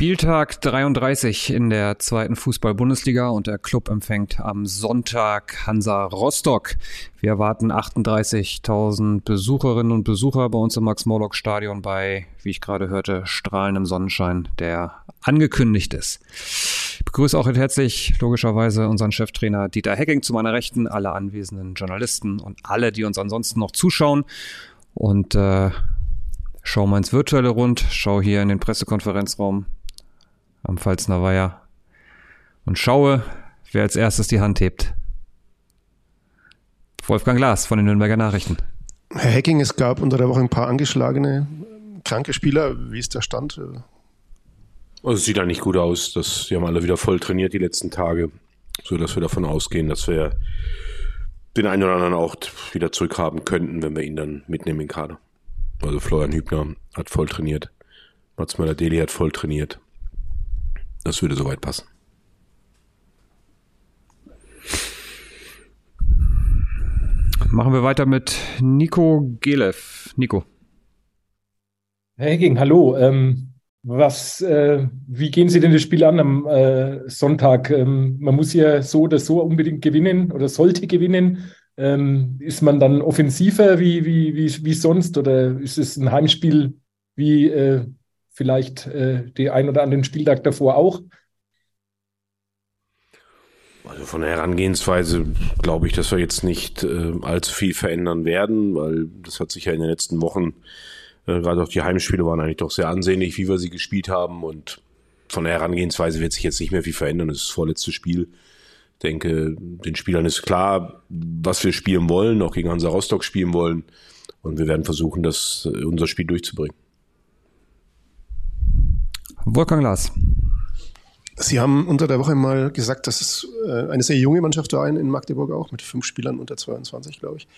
Spieltag 33 in der zweiten Fußball-Bundesliga und der Club empfängt am Sonntag Hansa Rostock. Wir erwarten 38.000 Besucherinnen und Besucher bei uns im Max-Morlock-Stadion bei, wie ich gerade hörte, strahlendem Sonnenschein, der angekündigt ist. Ich begrüße auch herzlich logischerweise unseren Cheftrainer Dieter Hecking zu meiner Rechten, alle anwesenden Journalisten und alle, die uns ansonsten noch zuschauen. Und äh, schau mal ins virtuelle Rund, schau hier in den Pressekonferenzraum am Pfalzner Weiher und schaue, wer als erstes die Hand hebt. Wolfgang Glas von den Nürnberger Nachrichten. Herr Hecking, es gab unter der Woche ein paar angeschlagene, kranke Spieler. Wie ist der Stand? Also es sieht eigentlich gut aus. Das, die haben alle wieder voll trainiert die letzten Tage, so dass wir davon ausgehen, dass wir den einen oder anderen auch wieder zurückhaben könnten, wenn wir ihn dann mitnehmen in den Kader. Also Florian Hübner hat voll trainiert. Mats Möller-Deli hat voll trainiert. Das würde soweit passen. Machen wir weiter mit Nico Gelev. Nico. Herr Hecking, hallo. Ähm, was, äh, wie gehen Sie denn das Spiel an am äh, Sonntag? Ähm, man muss ja so oder so unbedingt gewinnen oder sollte gewinnen. Ähm, ist man dann offensiver wie, wie, wie, wie sonst oder ist es ein Heimspiel wie äh, vielleicht äh, die ein oder anderen Spieltag davor auch. Also von der Herangehensweise glaube ich, dass wir jetzt nicht äh, allzu viel verändern werden, weil das hat sich ja in den letzten Wochen, äh, gerade auch die Heimspiele waren eigentlich doch sehr ansehnlich, wie wir sie gespielt haben und von der Herangehensweise wird sich jetzt nicht mehr viel verändern. Das ist das vorletzte Spiel. Ich denke, den Spielern ist klar, was wir spielen wollen, auch gegen Hansa Rostock spielen wollen. Und wir werden versuchen, das, äh, unser Spiel durchzubringen. Wolfgang Lars. Sie haben unter der Woche mal gesagt, dass es äh, eine sehr junge Mannschaft war in Magdeburg auch, mit fünf Spielern unter 22, glaube ich.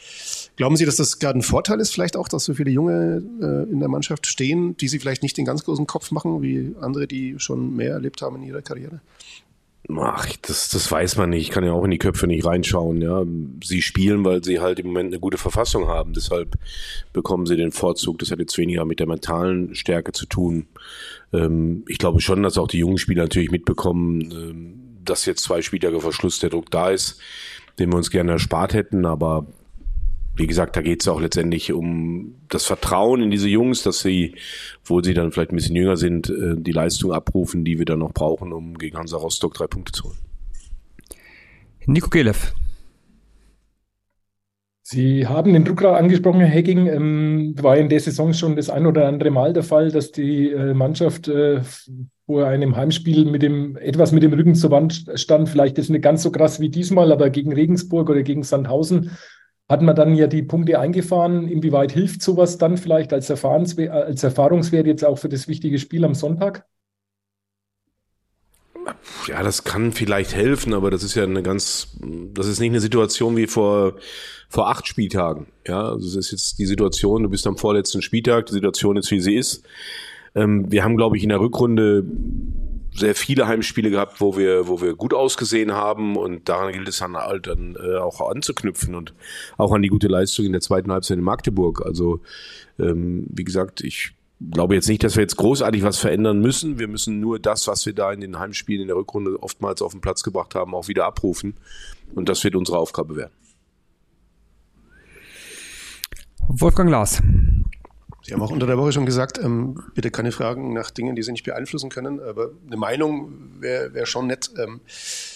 Glauben Sie, dass das gerade ein Vorteil ist, vielleicht auch, dass so viele Junge äh, in der Mannschaft stehen, die Sie vielleicht nicht den ganz großen Kopf machen, wie andere, die schon mehr erlebt haben in ihrer Karriere? Ach, das, das weiß man nicht. Ich kann ja auch in die Köpfe nicht reinschauen. Ja, sie spielen, weil sie halt im Moment eine gute Verfassung haben. Deshalb bekommen sie den Vorzug. Das hat jetzt weniger mit der mentalen Stärke zu tun. Ähm, ich glaube schon, dass auch die jungen Spieler natürlich mitbekommen, ähm, dass jetzt zwei Spieltage vor Schluss der Druck da ist, den wir uns gerne erspart hätten. Aber wie gesagt, da geht es auch letztendlich um das Vertrauen in diese Jungs, dass sie, obwohl sie dann vielleicht ein bisschen jünger sind, äh, die Leistung abrufen, die wir dann noch brauchen, um gegen Hansa Rostock drei Punkte zu holen. Nico Gelev. Sie haben den Druck gerade angesprochen, Herr Hecking. Ähm, war in der Saison schon das ein oder andere Mal der Fall, dass die äh, Mannschaft äh, vor einem Heimspiel mit dem, etwas mit dem Rücken zur Wand stand. Vielleicht ist nicht ganz so krass wie diesmal, aber gegen Regensburg oder gegen Sandhausen hat man dann ja die Punkte eingefahren. Inwieweit hilft sowas dann vielleicht als, als Erfahrungswert jetzt auch für das wichtige Spiel am Sonntag? Ja, das kann vielleicht helfen, aber das ist ja eine ganz, das ist nicht eine Situation wie vor, vor acht Spieltagen. Ja, also es ist jetzt die Situation, du bist am vorletzten Spieltag, die Situation ist, wie sie ist. Ähm, wir haben, glaube ich, in der Rückrunde sehr viele Heimspiele gehabt, wo wir, wo wir gut ausgesehen haben und daran gilt es dann halt dann äh, auch anzuknüpfen und auch an die gute Leistung in der zweiten Halbzeit in Magdeburg. Also ähm, wie gesagt, ich glaube jetzt nicht, dass wir jetzt großartig was verändern müssen. Wir müssen nur das, was wir da in den Heimspielen in der Rückrunde oftmals auf den Platz gebracht haben, auch wieder abrufen. Und das wird unsere Aufgabe werden. Wolfgang Lars. Sie haben auch unter der Woche schon gesagt, ähm, bitte keine Fragen nach Dingen, die Sie nicht beeinflussen können. Aber eine Meinung wäre wär schon nett ähm,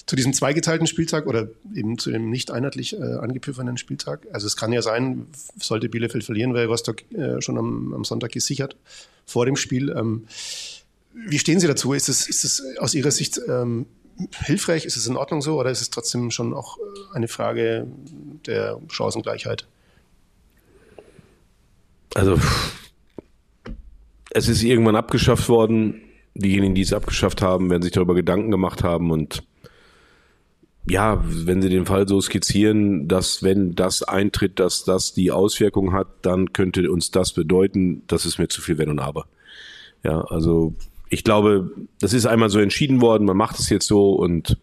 zu diesem zweigeteilten Spieltag oder eben zu dem nicht einheitlich äh, angepfiffenen Spieltag. Also es kann ja sein, sollte Bielefeld verlieren, wäre Rostock äh, schon am, am, Sonntag gesichert vor dem Spiel. Ähm, wie stehen Sie dazu? Ist es, ist es aus Ihrer Sicht ähm, hilfreich? Ist es in Ordnung so oder ist es trotzdem schon auch äh, eine Frage der Chancengleichheit? Also, es ist irgendwann abgeschafft worden. Diejenigen, die es abgeschafft haben, werden sich darüber Gedanken gemacht haben und ja, wenn Sie den Fall so skizzieren, dass wenn das eintritt, dass das die Auswirkung hat, dann könnte uns das bedeuten, das ist mir zu viel Wenn und Aber. Ja, also ich glaube, das ist einmal so entschieden worden, man macht es jetzt so und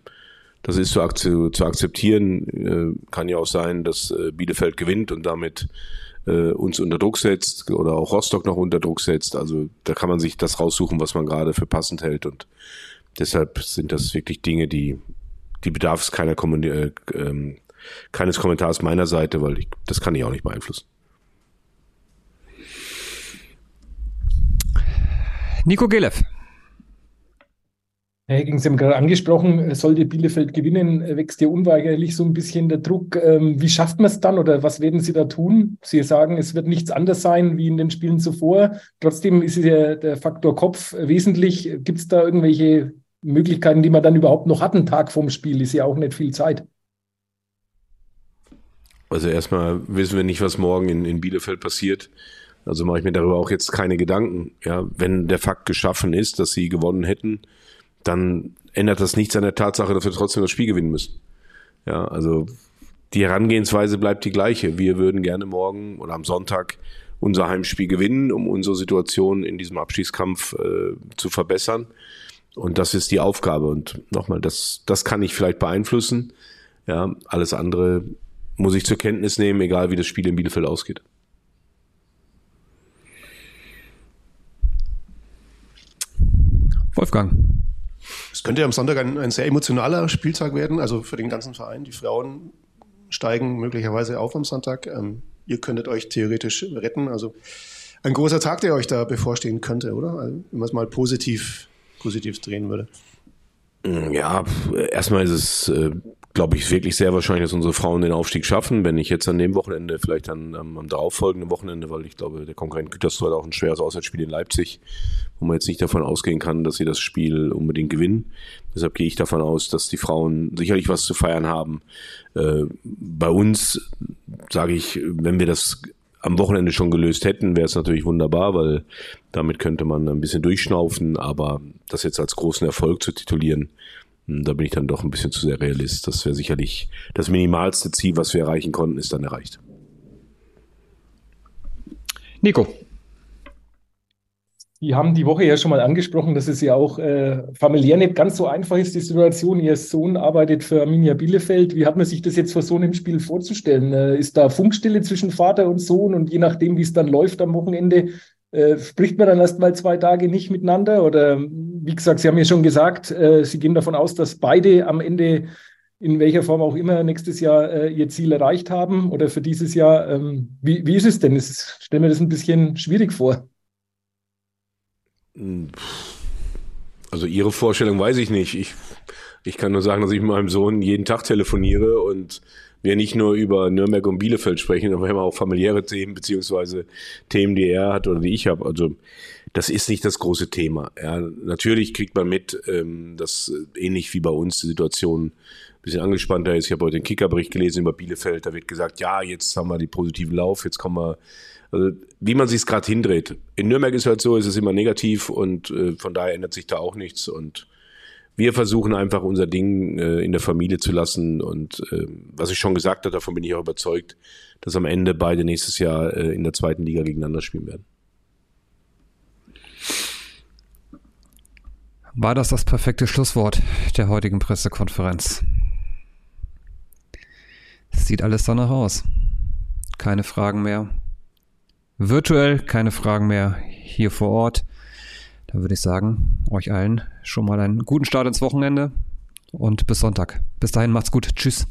das ist zu, zu akzeptieren. Äh, kann ja auch sein, dass äh, Bielefeld gewinnt und damit äh, uns unter Druck setzt oder auch Rostock noch unter Druck setzt. Also da kann man sich das raussuchen, was man gerade für passend hält und deshalb sind das wirklich Dinge, die die bedarf es keiner Kommun äh, ähm, keines Kommentars meiner Seite, weil ich, das kann ich auch nicht beeinflussen. Nico Gelev. Herr Hegging, Sie haben gerade angesprochen, sollte Bielefeld gewinnen, wächst ja unweigerlich so ein bisschen der Druck. Ähm, wie schafft man es dann oder was werden Sie da tun? Sie sagen, es wird nichts anders sein wie in den Spielen zuvor. Trotzdem ist ja der Faktor Kopf wesentlich. Gibt es da irgendwelche Möglichkeiten, die man dann überhaupt noch hat, einen Tag vorm Spiel? Ist ja auch nicht viel Zeit. Also erstmal wissen wir nicht, was morgen in, in Bielefeld passiert. Also mache ich mir darüber auch jetzt keine Gedanken. Ja, wenn der Fakt geschaffen ist, dass sie gewonnen hätten, dann ändert das nichts an der Tatsache, dass wir trotzdem das Spiel gewinnen müssen. Ja, also die Herangehensweise bleibt die gleiche. Wir würden gerne morgen oder am Sonntag unser Heimspiel gewinnen, um unsere Situation in diesem Abschießkampf äh, zu verbessern. Und das ist die Aufgabe. Und nochmal, das, das kann ich vielleicht beeinflussen. Ja, alles andere muss ich zur Kenntnis nehmen, egal wie das Spiel in Bielefeld ausgeht. Wolfgang. Es könnte ja am Sonntag ein, ein, sehr emotionaler Spieltag werden, also für den ganzen Verein. Die Frauen steigen möglicherweise auf am Sonntag. Ähm, ihr könntet euch theoretisch retten. Also ein großer Tag, der euch da bevorstehen könnte, oder? Also, wenn man es mal positiv, positiv drehen würde. Ja, erstmal ist es äh, glaube ich, wirklich sehr wahrscheinlich, dass unsere Frauen den Aufstieg schaffen. Wenn nicht jetzt an dem Wochenende, vielleicht dann am, am darauffolgenden Wochenende, weil ich glaube, der Konkurrent Gütersloh hat auch ein schweres Auswärtsspiel in Leipzig, wo man jetzt nicht davon ausgehen kann, dass sie das Spiel unbedingt gewinnen. Deshalb gehe ich davon aus, dass die Frauen sicherlich was zu feiern haben. Äh, bei uns sage ich, wenn wir das am Wochenende schon gelöst hätten, wäre es natürlich wunderbar, weil damit könnte man ein bisschen durchschnaufen, aber das jetzt als großen Erfolg zu titulieren, da bin ich dann doch ein bisschen zu sehr realist. Das wäre sicherlich das minimalste Ziel, was wir erreichen konnten, ist dann erreicht. Nico. Die haben die Woche ja schon mal angesprochen, dass es ja auch äh, familiär nicht ganz so einfach ist, die Situation. Ihr Sohn arbeitet für Arminia Bielefeld. Wie hat man sich das jetzt vor so einem Spiel vorzustellen? Äh, ist da Funkstille zwischen Vater und Sohn und je nachdem, wie es dann läuft am Wochenende, äh, spricht man dann erst mal zwei Tage nicht miteinander? Oder wie gesagt, Sie haben ja schon gesagt, äh, Sie gehen davon aus, dass beide am Ende in welcher Form auch immer nächstes Jahr äh, ihr Ziel erreicht haben oder für dieses Jahr. Ähm, wie, wie ist es denn? Ich stelle mir das ein bisschen schwierig vor. Also Ihre Vorstellung weiß ich nicht. Ich, ich kann nur sagen, dass ich mit meinem Sohn jeden Tag telefoniere und wir nicht nur über Nürnberg und Bielefeld sprechen, aber wir haben auch familiäre Themen beziehungsweise Themen, die er hat oder die ich habe. Also das ist nicht das große Thema. Ja, natürlich kriegt man mit, ähm, dass ähnlich wie bei uns die Situation ein bisschen angespannter ist. Ich habe heute den Kickerbericht gelesen über Bielefeld. Da wird gesagt, ja, jetzt haben wir die positiven Lauf, jetzt kommen wir also, wie man sich es gerade hindreht. In Nürnberg ist halt so, ist es immer negativ und äh, von daher ändert sich da auch nichts. Und wir versuchen einfach unser Ding äh, in der Familie zu lassen und äh, was ich schon gesagt habe, davon bin ich auch überzeugt, dass am Ende beide nächstes Jahr äh, in der zweiten Liga gegeneinander spielen werden. War das das perfekte Schlusswort der heutigen Pressekonferenz? Sieht alles danach aus. Keine Fragen mehr. Virtuell keine Fragen mehr hier vor Ort. Dann würde ich sagen, euch allen schon mal einen guten Start ins Wochenende und bis Sonntag. Bis dahin macht's gut. Tschüss.